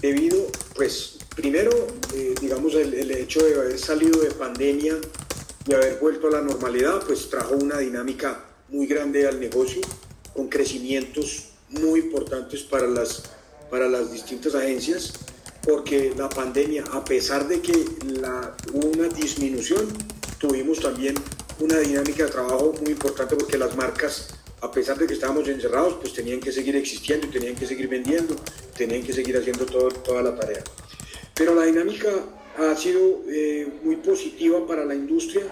debido, pues, primero, eh, digamos, el, hecho de haber salido de pandemia y haber vuelto a la normalidad, pues trajo una dinámica muy grande al negocio, con crecimientos muy importantes para las, para las distintas agencias, porque la pandemia, a pesar de que hubo una disminución, tuvimos también una dinámica de trabajo muy importante porque las marcas a pesar de que estábamos encerrados, pues tenían que seguir existiendo, tenían que seguir vendiendo, tenían que seguir haciendo todo, toda la tarea. Pero la dinámica ha sido eh, muy positiva para la industria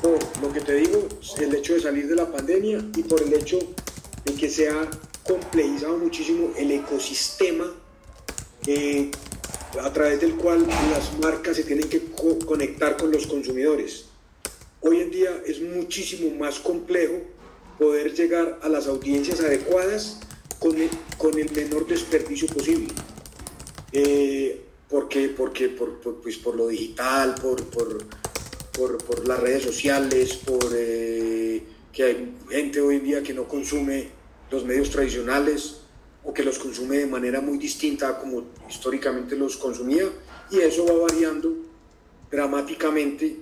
por lo que te digo, el hecho de salir de la pandemia y por el hecho de que se ha complejizado muchísimo el ecosistema eh, a través del cual las marcas se tienen que co conectar con los consumidores. Hoy en día es muchísimo más complejo poder llegar a las audiencias adecuadas con el, con el menor desperdicio posible. Eh, porque, porque por, por, pues por lo digital, por, por, por las redes sociales, por eh, que hay gente hoy en día que no consume los medios tradicionales o que los consume de manera muy distinta como históricamente los consumía y eso va variando dramáticamente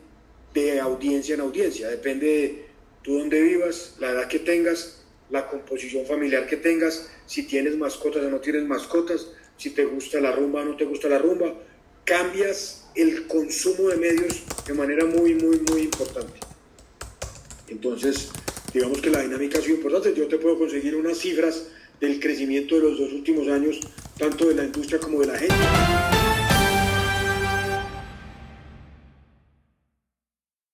de audiencia en audiencia, depende de tú dónde vivas, la edad que tengas, la composición familiar que tengas, si tienes mascotas o no tienes mascotas, si te gusta la rumba o no te gusta la rumba, cambias el consumo de medios de manera muy, muy, muy importante. Entonces, digamos que la dinámica ha sido importante. Yo te puedo conseguir unas cifras del crecimiento de los dos últimos años, tanto de la industria como de la gente.